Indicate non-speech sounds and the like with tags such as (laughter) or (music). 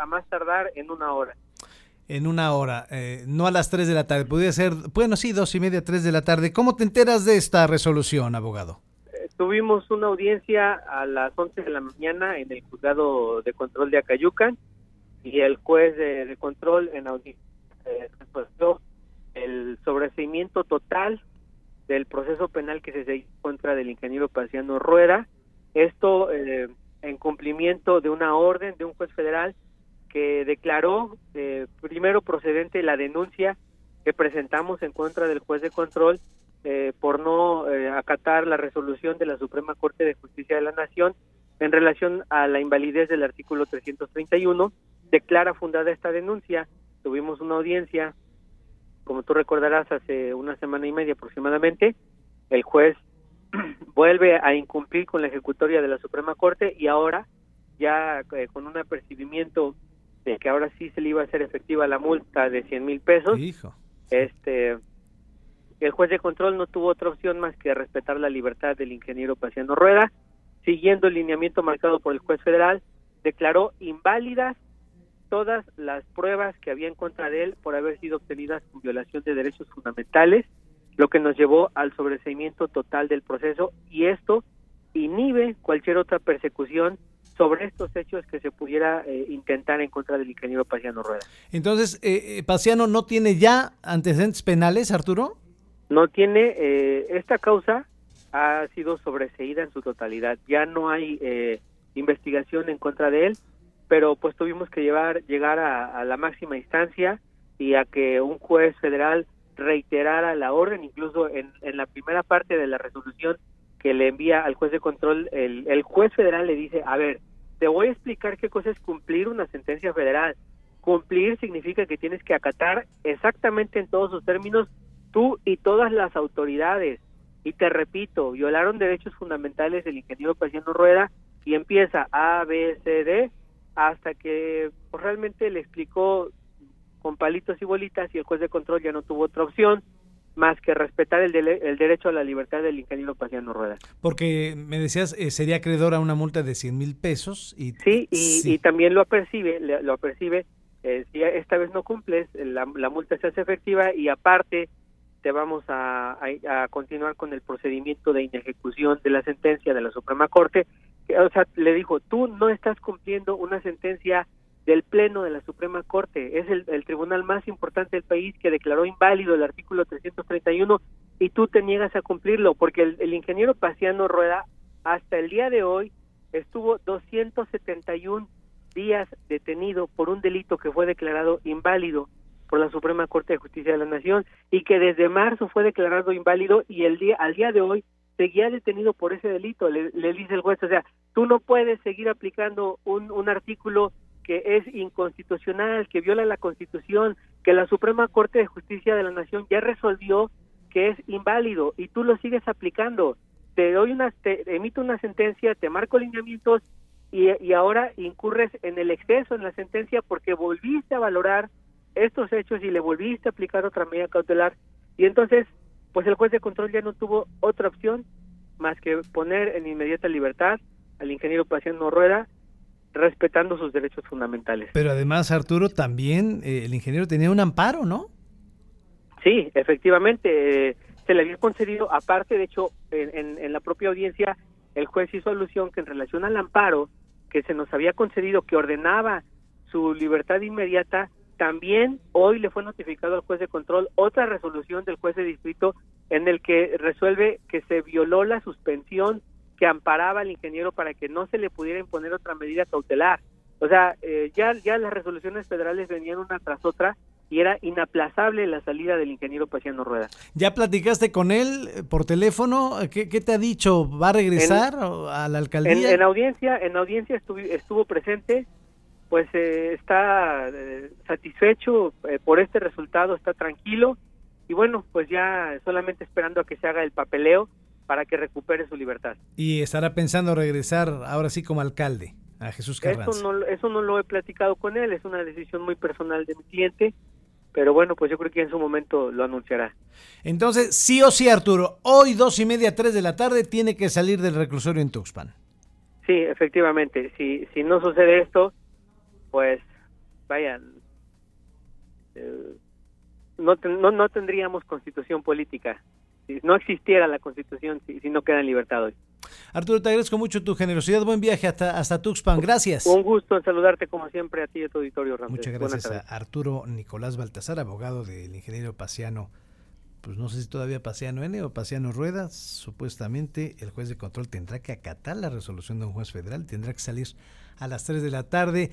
a más tardar en una hora. En una hora, eh, no a las 3 de la tarde, podría ser, bueno, sí, dos y media, 3 de la tarde. ¿Cómo te enteras de esta resolución, abogado? Eh, tuvimos una audiencia a las 11 de la mañana en el juzgado de control de Acayucan y el juez de, control en audiencia eh, el sobreseimiento total del proceso penal que se seguía contra del ingeniero Paciano Rueda. Esto eh, en cumplimiento de una orden de un juez federal que declaró eh, primero procedente la denuncia que presentamos en contra del juez de control eh, por no eh, acatar la resolución de la Suprema Corte de Justicia de la Nación en relación a la invalidez del artículo 331. Declara fundada esta denuncia. Tuvimos una audiencia, como tú recordarás, hace una semana y media aproximadamente. El juez (clears throat) vuelve a incumplir con la ejecutoria de la Suprema Corte y ahora ya con un apercibimiento de que ahora sí se le iba a hacer efectiva la multa de 100 mil pesos. Este, el juez de control no tuvo otra opción más que respetar la libertad del ingeniero Paciano Rueda, siguiendo el lineamiento marcado por el juez federal, declaró inválidas todas las pruebas que había en contra de él por haber sido obtenidas con violación de derechos fundamentales, lo que nos llevó al sobreseimiento total del proceso y esto inhibe cualquier otra persecución sobre estos hechos que se pudiera eh, intentar en contra del ingeniero Paciano Rueda. Entonces, eh, eh, Paciano no tiene ya antecedentes penales, Arturo? No tiene, esta causa ha sido sobreseída en su totalidad, ya no hay investigación en contra de él, pero pues tuvimos que llevar, llegar a, la máxima instancia y a que un juez federal reiterara la orden, incluso en, en la primera parte de la resolución que le envía al juez de control, el, el juez federal le dice, a ver, te voy a explicar qué cosa es cumplir una sentencia federal. Cumplir significa que tienes que acatar exactamente en todos sus términos tú y todas las autoridades. Y te repito, violaron derechos fundamentales del ingeniero Paciano Rueda y empieza A, B, C, D, hasta que pues, realmente le explicó con palitos y bolitas y el juez de control ya no tuvo otra opción más que respetar el, el, derecho a la libertad del ingeniero Paciano Rueda. Porque me decías, eh, sería acreedor a una multa de 100 mil pesos. Y, sí, y, también lo apercibe, lo apercibe, eh, si esta vez no cumples, la, multa se hace efectiva y aparte te vamos a, a, continuar con el procedimiento de inejecución de la sentencia de la Suprema Corte. O sea, le dijo, tú no estás cumpliendo una sentencia del Pleno de la Suprema Corte. Es el, tribunal más importante del país que declaró inválido el artículo 331 y tú te niegas a cumplirlo porque el, ingeniero Paciano Rueda hasta el día de hoy estuvo 271 días detenido por un delito que fue declarado inválido por la Suprema Corte de Justicia de la Nación y que desde marzo fue declarado inválido y el día al día de hoy seguía detenido por ese delito le, dice el juez o sea tú no puedes seguir aplicando un, un artículo que es inconstitucional, que viola la Constitución, que la Suprema Corte de Justicia de la Nación ya resolvió que es inválido y tú lo sigues aplicando. Te doy una, te emito una sentencia, te marco lineamientos y, ahora incurres en el exceso en la sentencia porque volviste a valorar estos hechos y le volviste a aplicar otra medida cautelar y entonces pues el juez de control ya no tuvo otra opción más que poner en inmediata libertad al ingeniero Paciano Rueda respetando sus derechos fundamentales. Pero además, Arturo, también eh, el ingeniero tenía un amparo, ¿no? Sí, efectivamente, eh, se le había concedido, aparte, de hecho, en, en, la propia audiencia, el juez hizo alusión que en relación al amparo que se nos había concedido, que ordenaba su libertad inmediata, también hoy le fue notificado al juez de control otra resolución del juez de distrito en el que resuelve que se violó la suspensión que amparaba al ingeniero para que no se le pudiera imponer otra medida cautelar. O sea, eh, ya, ya las resoluciones federales venían una tras otra y era inaplazable la salida del ingeniero Paciano Rueda. ¿Ya platicaste con él eh, por teléfono? ¿Qué, te ha dicho? ¿Va a regresar a la alcaldía? En, audiencia, en audiencia estuvo, estuvo presente, pues eh, está satisfecho por este resultado, está tranquilo y bueno, pues ya solamente esperando a que se haga el papeleo para que recupere su libertad. Y estará pensando regresar ahora sí como alcalde a Jesús Carranza. Eso no, eso no lo he platicado con él, es una decisión muy personal de mi cliente, pero bueno, pues yo creo que en su momento lo anunciará. Entonces, sí o sí, Arturo, hoy dos y media, tres de la tarde tiene que salir del reclusorio en Tuxpan. Sí, efectivamente, si, si no sucede esto, pues vayan, eh, no, no, no tendríamos constitución política. Si no existiera la constitución, si, si no queda en libertad hoy. Arturo, te agradezco mucho tu generosidad. Buen viaje hasta, hasta Tuxpan. Gracias. Un gusto en saludarte como siempre a ti y a tu auditorio, Ramírez. Muchas gracias a Arturo Nicolás Baltasar, abogado del ingeniero Paciano. Pues no sé si todavía Paciano N o Paciano Rueda. Supuestamente el juez de control tendrá que acatar la resolución de un juez federal, tendrá que salir a las 3 de la tarde.